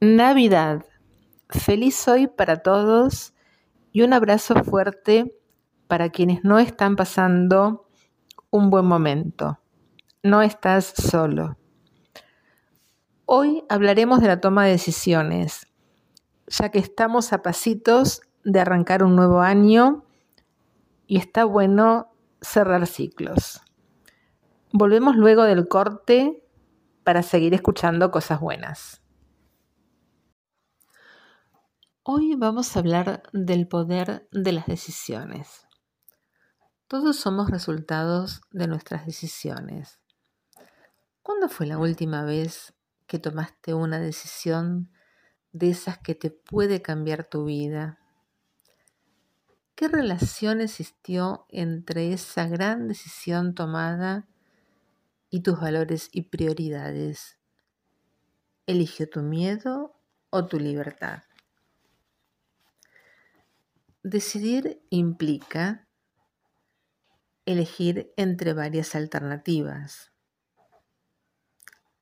Navidad. Feliz hoy para todos y un abrazo fuerte para quienes no están pasando un buen momento. No estás solo. Hoy hablaremos de la toma de decisiones, ya que estamos a pasitos de arrancar un nuevo año y está bueno cerrar ciclos. Volvemos luego del corte para seguir escuchando cosas buenas. Hoy vamos a hablar del poder de las decisiones. Todos somos resultados de nuestras decisiones. ¿Cuándo fue la última vez que tomaste una decisión de esas que te puede cambiar tu vida? ¿Qué relación existió entre esa gran decisión tomada y tus valores y prioridades? ¿Eligió tu miedo o tu libertad? Decidir implica elegir entre varias alternativas,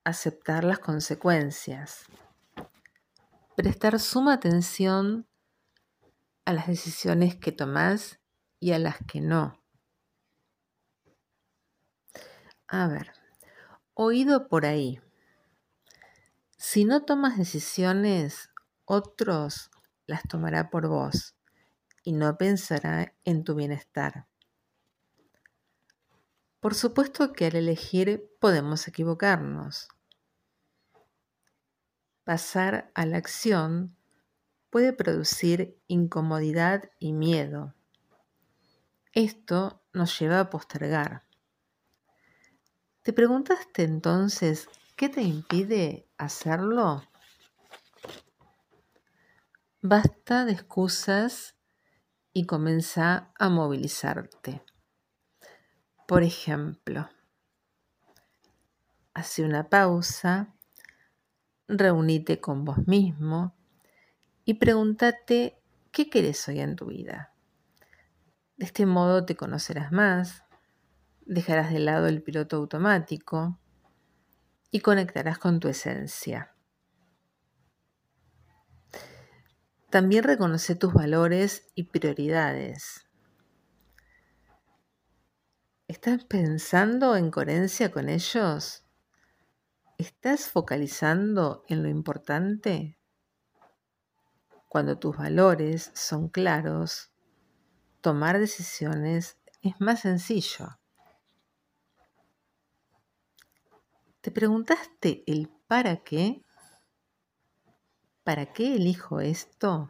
aceptar las consecuencias, prestar suma atención a las decisiones que tomás y a las que no. A ver, oído por ahí. Si no tomas decisiones, otros las tomará por vos y no pensará en tu bienestar. Por supuesto que al elegir podemos equivocarnos. Pasar a la acción puede producir incomodidad y miedo. Esto nos lleva a postergar. ¿Te preguntaste entonces qué te impide hacerlo? Basta de excusas y comienza a movilizarte. Por ejemplo, hace una pausa, reunite con vos mismo y pregúntate qué querés hoy en tu vida. De este modo te conocerás más, dejarás de lado el piloto automático y conectarás con tu esencia. También reconoce tus valores y prioridades. ¿Estás pensando en coherencia con ellos? ¿Estás focalizando en lo importante? Cuando tus valores son claros, tomar decisiones es más sencillo. ¿Te preguntaste el para qué? ¿Para qué elijo esto?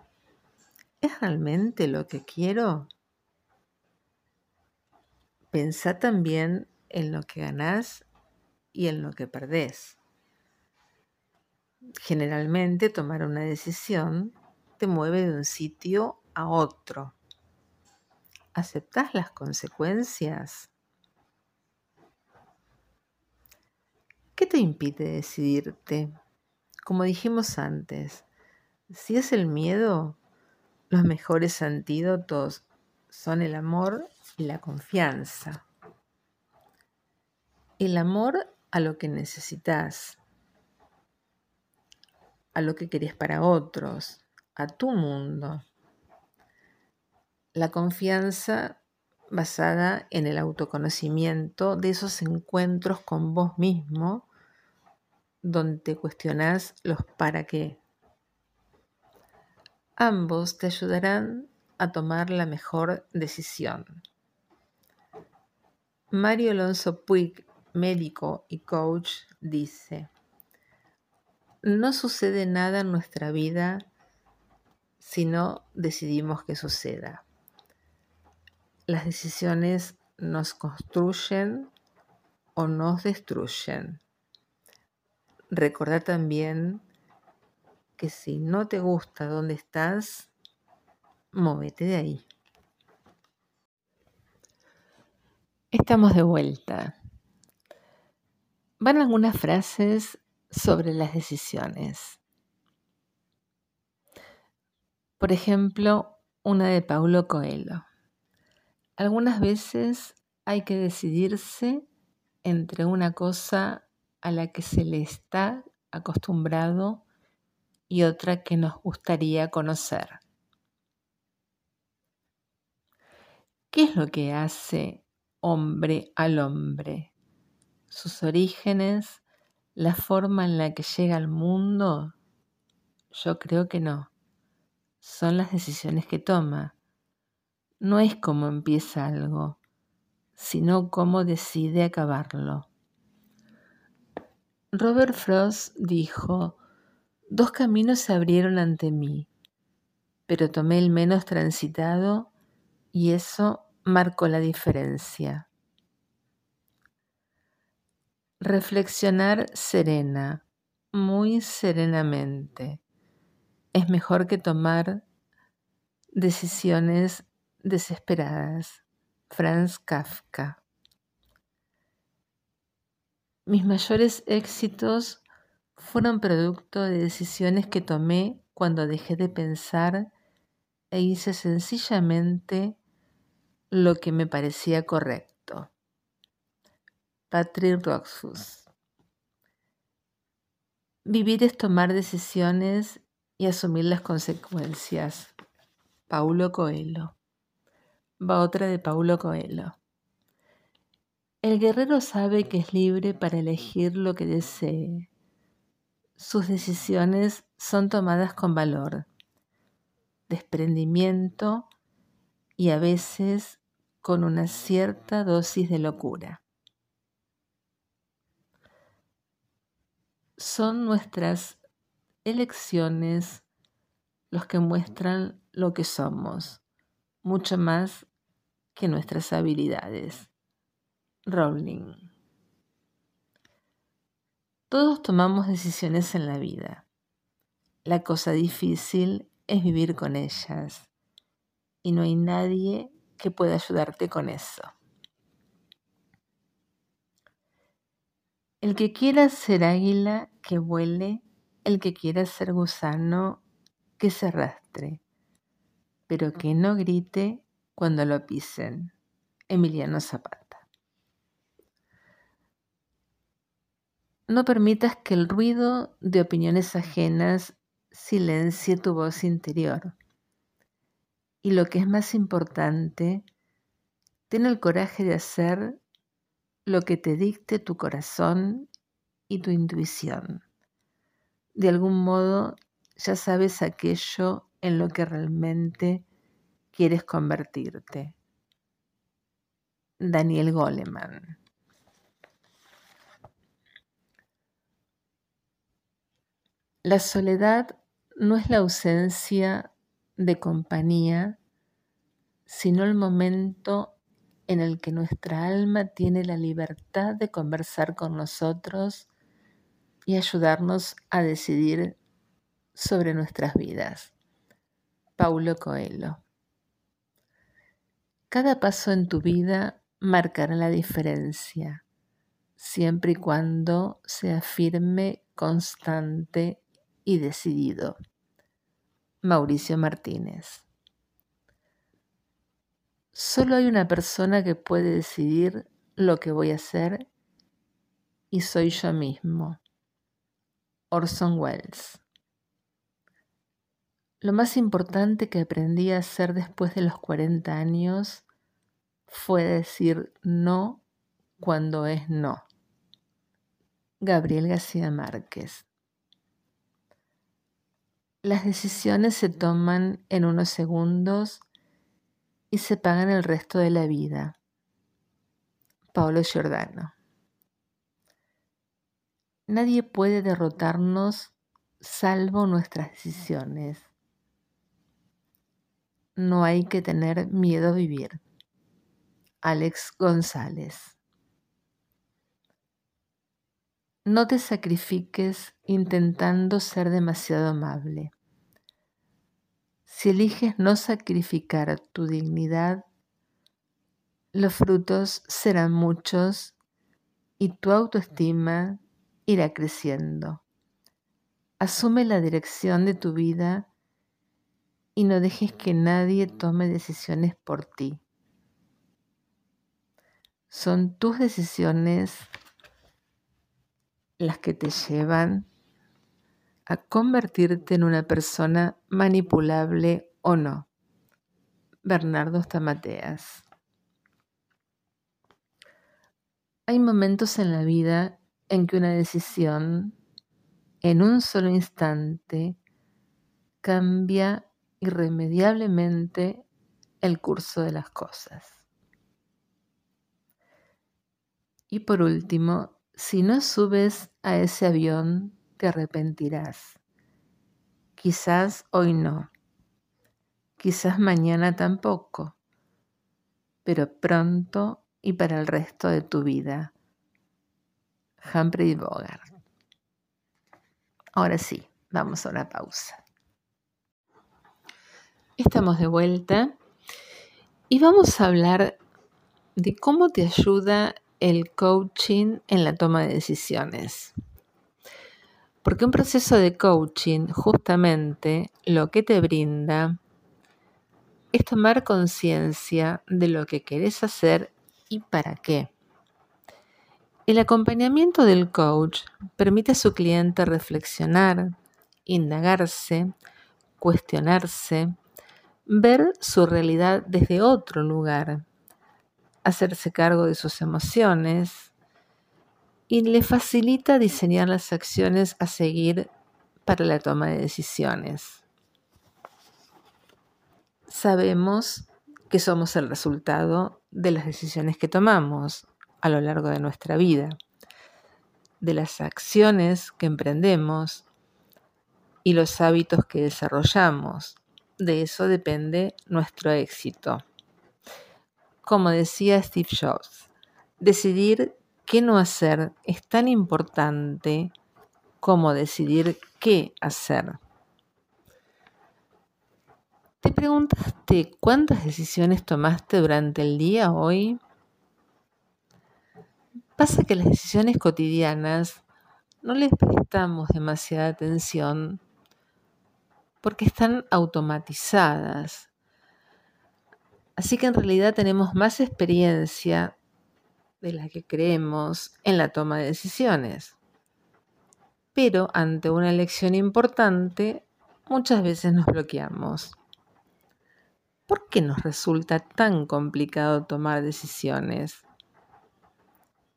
¿Es realmente lo que quiero? Pensá también en lo que ganás y en lo que perdés. Generalmente tomar una decisión te mueve de un sitio a otro. ¿Aceptás las consecuencias? ¿Qué te impide decidirte? Como dijimos antes, si es el miedo, los mejores antídotos son el amor y la confianza. El amor a lo que necesitas, a lo que querés para otros, a tu mundo. La confianza basada en el autoconocimiento de esos encuentros con vos mismo, donde te cuestionás los para qué. Ambos te ayudarán a tomar la mejor decisión. Mario Alonso Puig, médico y coach, dice, no sucede nada en nuestra vida si no decidimos que suceda. Las decisiones nos construyen o nos destruyen. Recordar también que si no te gusta dónde estás, móvete de ahí. Estamos de vuelta. Van algunas frases sobre las decisiones. Por ejemplo, una de Paulo Coelho. Algunas veces hay que decidirse entre una cosa a la que se le está acostumbrado y otra que nos gustaría conocer. ¿Qué es lo que hace hombre al hombre? ¿Sus orígenes? ¿La forma en la que llega al mundo? Yo creo que no. Son las decisiones que toma. No es cómo empieza algo, sino cómo decide acabarlo. Robert Frost dijo, dos caminos se abrieron ante mí, pero tomé el menos transitado y eso marcó la diferencia. Reflexionar serena, muy serenamente, es mejor que tomar decisiones desesperadas. Franz Kafka. Mis mayores éxitos fueron producto de decisiones que tomé cuando dejé de pensar e hice sencillamente lo que me parecía correcto. Patrick Roxfuss. Vivir es tomar decisiones y asumir las consecuencias. Paulo Coelho. Va otra de Paulo Coelho. El guerrero sabe que es libre para elegir lo que desee. Sus decisiones son tomadas con valor, desprendimiento y a veces con una cierta dosis de locura. Son nuestras elecciones los que muestran lo que somos, mucho más que nuestras habilidades. Rowling. Todos tomamos decisiones en la vida. La cosa difícil es vivir con ellas y no hay nadie que pueda ayudarte con eso. El que quiera ser águila, que vuele, el que quiera ser gusano, que se arrastre, pero que no grite cuando lo pisen. Emiliano Zapata. No permitas que el ruido de opiniones ajenas silencie tu voz interior y lo que es más importante, ten el coraje de hacer lo que te dicte tu corazón y tu intuición. De algún modo ya sabes aquello en lo que realmente quieres convertirte. Daniel Goleman. La soledad no es la ausencia de compañía, sino el momento en el que nuestra alma tiene la libertad de conversar con nosotros y ayudarnos a decidir sobre nuestras vidas. Paulo Coelho. Cada paso en tu vida marcará la diferencia, siempre y cuando sea firme, constante y decidido. Mauricio Martínez. Solo hay una persona que puede decidir lo que voy a hacer y soy yo mismo. Orson Welles. Lo más importante que aprendí a hacer después de los 40 años fue decir no cuando es no. Gabriel García Márquez. Las decisiones se toman en unos segundos y se pagan el resto de la vida. Pablo Giordano. Nadie puede derrotarnos salvo nuestras decisiones. No hay que tener miedo a vivir. Alex González. No te sacrifiques intentando ser demasiado amable. Si eliges no sacrificar tu dignidad, los frutos serán muchos y tu autoestima irá creciendo. Asume la dirección de tu vida y no dejes que nadie tome decisiones por ti. Son tus decisiones las que te llevan a convertirte en una persona manipulable o no. Bernardo Stamateas. Hay momentos en la vida en que una decisión, en un solo instante, cambia irremediablemente el curso de las cosas. Y por último, si no subes a ese avión, te arrepentirás. Quizás hoy no, quizás mañana tampoco, pero pronto y para el resto de tu vida. Humphrey Bogart. Ahora sí, vamos a una pausa. Estamos de vuelta y vamos a hablar de cómo te ayuda el coaching en la toma de decisiones. Porque un proceso de coaching justamente lo que te brinda es tomar conciencia de lo que querés hacer y para qué. El acompañamiento del coach permite a su cliente reflexionar, indagarse, cuestionarse, ver su realidad desde otro lugar, hacerse cargo de sus emociones y le facilita diseñar las acciones a seguir para la toma de decisiones. Sabemos que somos el resultado de las decisiones que tomamos a lo largo de nuestra vida, de las acciones que emprendemos y los hábitos que desarrollamos. De eso depende nuestro éxito. Como decía Steve Jobs, decidir qué no hacer es tan importante como decidir qué hacer. ¿Te preguntaste cuántas decisiones tomaste durante el día hoy? Pasa que las decisiones cotidianas no les prestamos demasiada atención porque están automatizadas. Así que en realidad tenemos más experiencia de la que creemos en la toma de decisiones. Pero ante una elección importante, muchas veces nos bloqueamos. ¿Por qué nos resulta tan complicado tomar decisiones?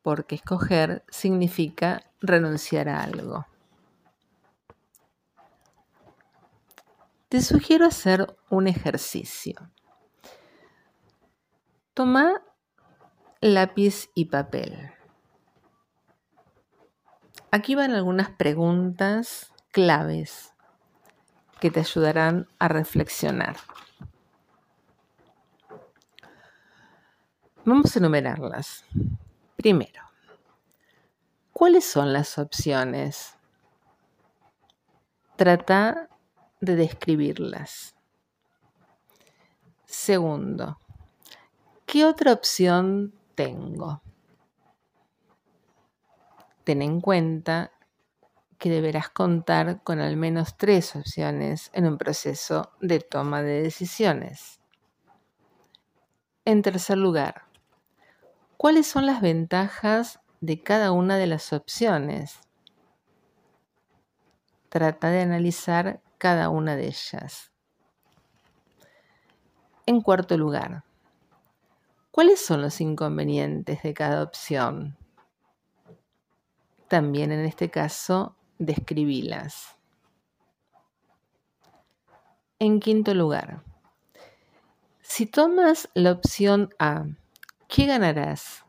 porque escoger significa renunciar a algo. Te sugiero hacer un ejercicio. Toma lápiz y papel. Aquí van algunas preguntas claves que te ayudarán a reflexionar. Vamos a enumerarlas. Primero, ¿cuáles son las opciones? Trata de describirlas. Segundo, ¿qué otra opción tengo? Ten en cuenta que deberás contar con al menos tres opciones en un proceso de toma de decisiones. En tercer lugar, ¿Cuáles son las ventajas de cada una de las opciones? Trata de analizar cada una de ellas. En cuarto lugar, ¿cuáles son los inconvenientes de cada opción? También en este caso, describílas. En quinto lugar, si tomas la opción A, ¿qué ganarás?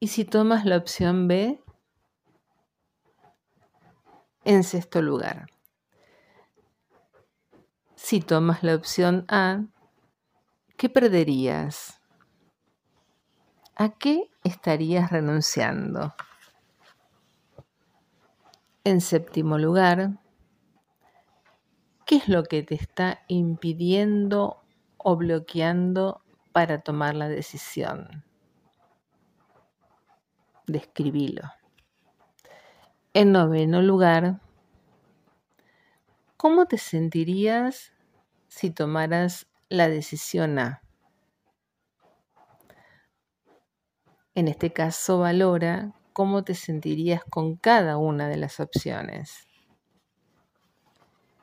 Y si tomas la opción B, en sexto lugar. Si tomas la opción A, ¿qué perderías? ¿A qué estarías renunciando? En séptimo lugar, ¿qué es lo que te está impidiendo o bloqueando para tomar la decisión. Describilo. En noveno lugar, ¿cómo te sentirías si tomaras la decisión A? En este caso, valora cómo te sentirías con cada una de las opciones.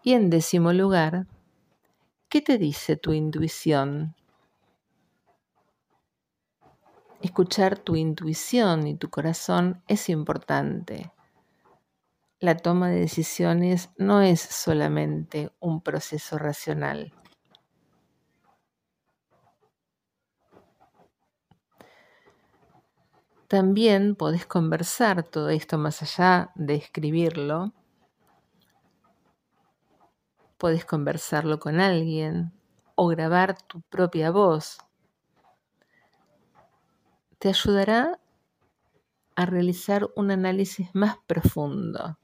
Y en décimo lugar, ¿qué te dice tu intuición? Escuchar tu intuición y tu corazón es importante. La toma de decisiones no es solamente un proceso racional. También podés conversar todo esto más allá de escribirlo. Podés conversarlo con alguien o grabar tu propia voz. Te ayudará a realizar un análisis más profundo.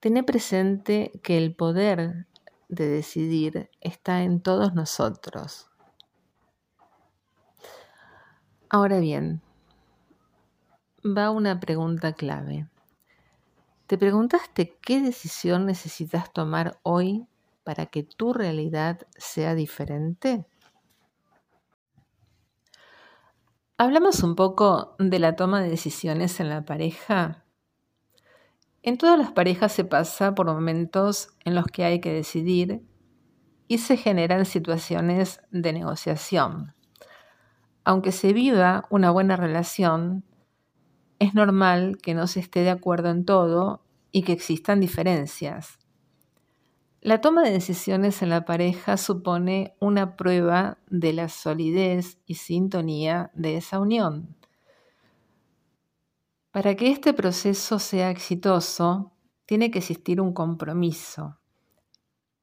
Tené presente que el poder de decidir está en todos nosotros. Ahora bien, va una pregunta clave. ¿Te preguntaste qué decisión necesitas tomar hoy para que tu realidad sea diferente? Hablamos un poco de la toma de decisiones en la pareja. En todas las parejas se pasa por momentos en los que hay que decidir y se generan situaciones de negociación aunque se viva una buena relación, es normal que no se esté de acuerdo en todo y que existan diferencias. La toma de decisiones en la pareja supone una prueba de la solidez y sintonía de esa unión. Para que este proceso sea exitoso, tiene que existir un compromiso,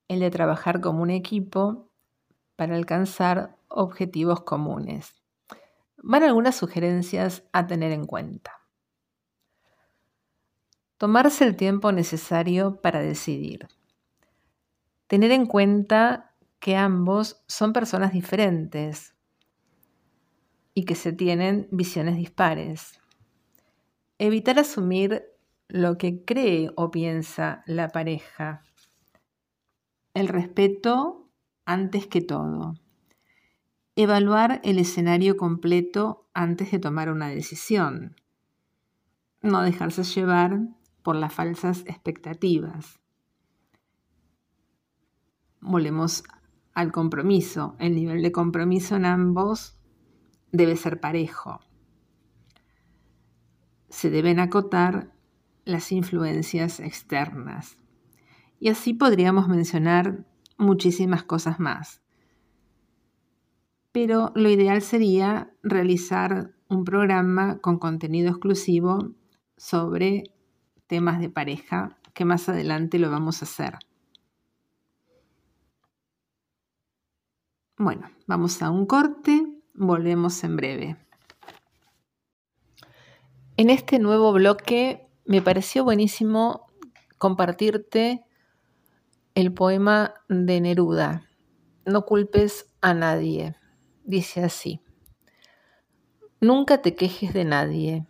el de trabajar como un equipo para alcanzar objetivos comunes van algunas sugerencias a tener en cuenta. Tomarse el tiempo necesario para decidir. Tener en cuenta que ambos son personas diferentes y que se tienen visiones dispares. Evitar asumir lo que cree o piensa la pareja. El respeto antes que todo. Evaluar el escenario completo antes de tomar una decisión. No dejarse llevar por las falsas expectativas. Volvemos al compromiso. El nivel de compromiso en ambos debe ser parejo. Se deben acotar las influencias externas. Y así podríamos mencionar muchísimas cosas más pero lo ideal sería realizar un programa con contenido exclusivo sobre temas de pareja, que más adelante lo vamos a hacer. Bueno, vamos a un corte, volvemos en breve. En este nuevo bloque me pareció buenísimo compartirte el poema de Neruda, No culpes a nadie dice así, Nunca te quejes de nadie,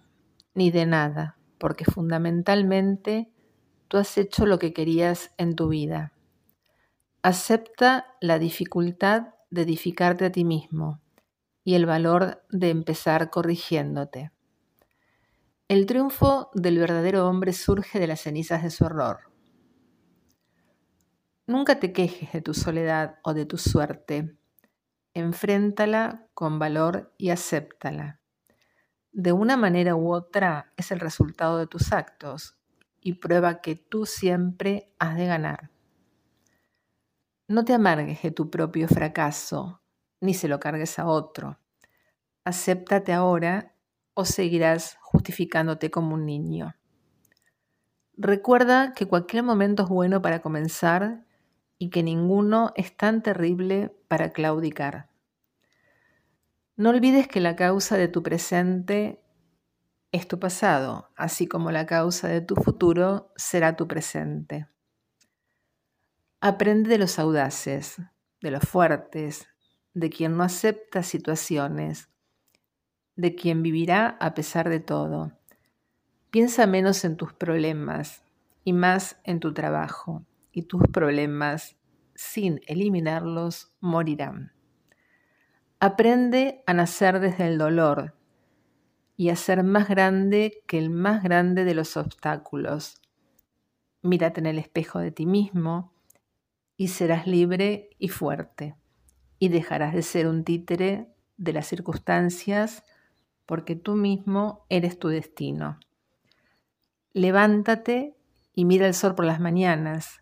ni de nada, porque fundamentalmente tú has hecho lo que querías en tu vida. Acepta la dificultad de edificarte a ti mismo y el valor de empezar corrigiéndote. El triunfo del verdadero hombre surge de las cenizas de su error. Nunca te quejes de tu soledad o de tu suerte, enfréntala con valor y acéptala. De una manera u otra es el resultado de tus actos y prueba que tú siempre has de ganar. No te amargues de tu propio fracaso, ni se lo cargues a otro. Acéptate ahora o seguirás justificándote como un niño. Recuerda que cualquier momento es bueno para comenzar y que ninguno es tan terrible para claudicar. No olvides que la causa de tu presente es tu pasado, así como la causa de tu futuro será tu presente. Aprende de los audaces, de los fuertes, de quien no acepta situaciones, de quien vivirá a pesar de todo. Piensa menos en tus problemas y más en tu trabajo y tus problemas, sin eliminarlos, morirán. Aprende a nacer desde el dolor y a ser más grande que el más grande de los obstáculos. Mírate en el espejo de ti mismo y serás libre y fuerte y dejarás de ser un títere de las circunstancias porque tú mismo eres tu destino. Levántate y mira el sol por las mañanas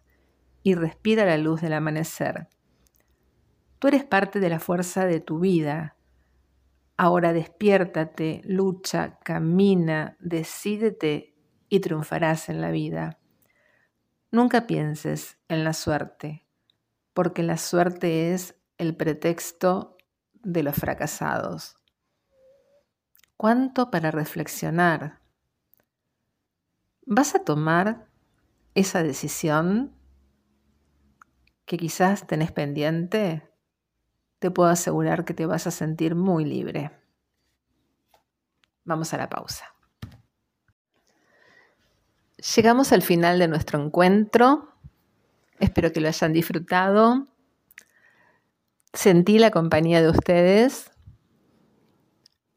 y respira la luz del amanecer. Tú eres parte de la fuerza de tu vida. Ahora despiértate, lucha, camina, decídete y triunfarás en la vida. Nunca pienses en la suerte, porque la suerte es el pretexto de los fracasados. ¿Cuánto para reflexionar? ¿Vas a tomar esa decisión que quizás tenés pendiente? Te puedo asegurar que te vas a sentir muy libre. Vamos a la pausa. Llegamos al final de nuestro encuentro. Espero que lo hayan disfrutado. Sentí la compañía de ustedes.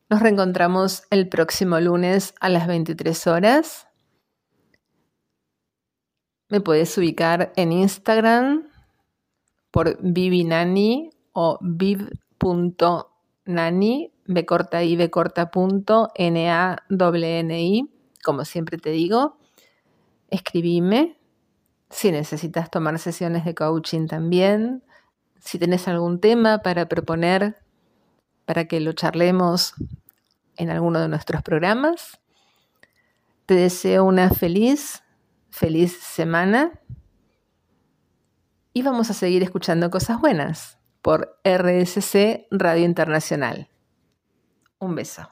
Nos reencontramos el próximo lunes a las 23 horas. Me puedes ubicar en Instagram por vivinani o viv.nani, b corta i, b corta punto, n a n i, como siempre te digo. Escribime si necesitas tomar sesiones de coaching también, si tenés algún tema para proponer para que lo charlemos en alguno de nuestros programas. Te deseo una feliz feliz semana y vamos a seguir escuchando cosas buenas por RSC Radio Internacional. Un beso.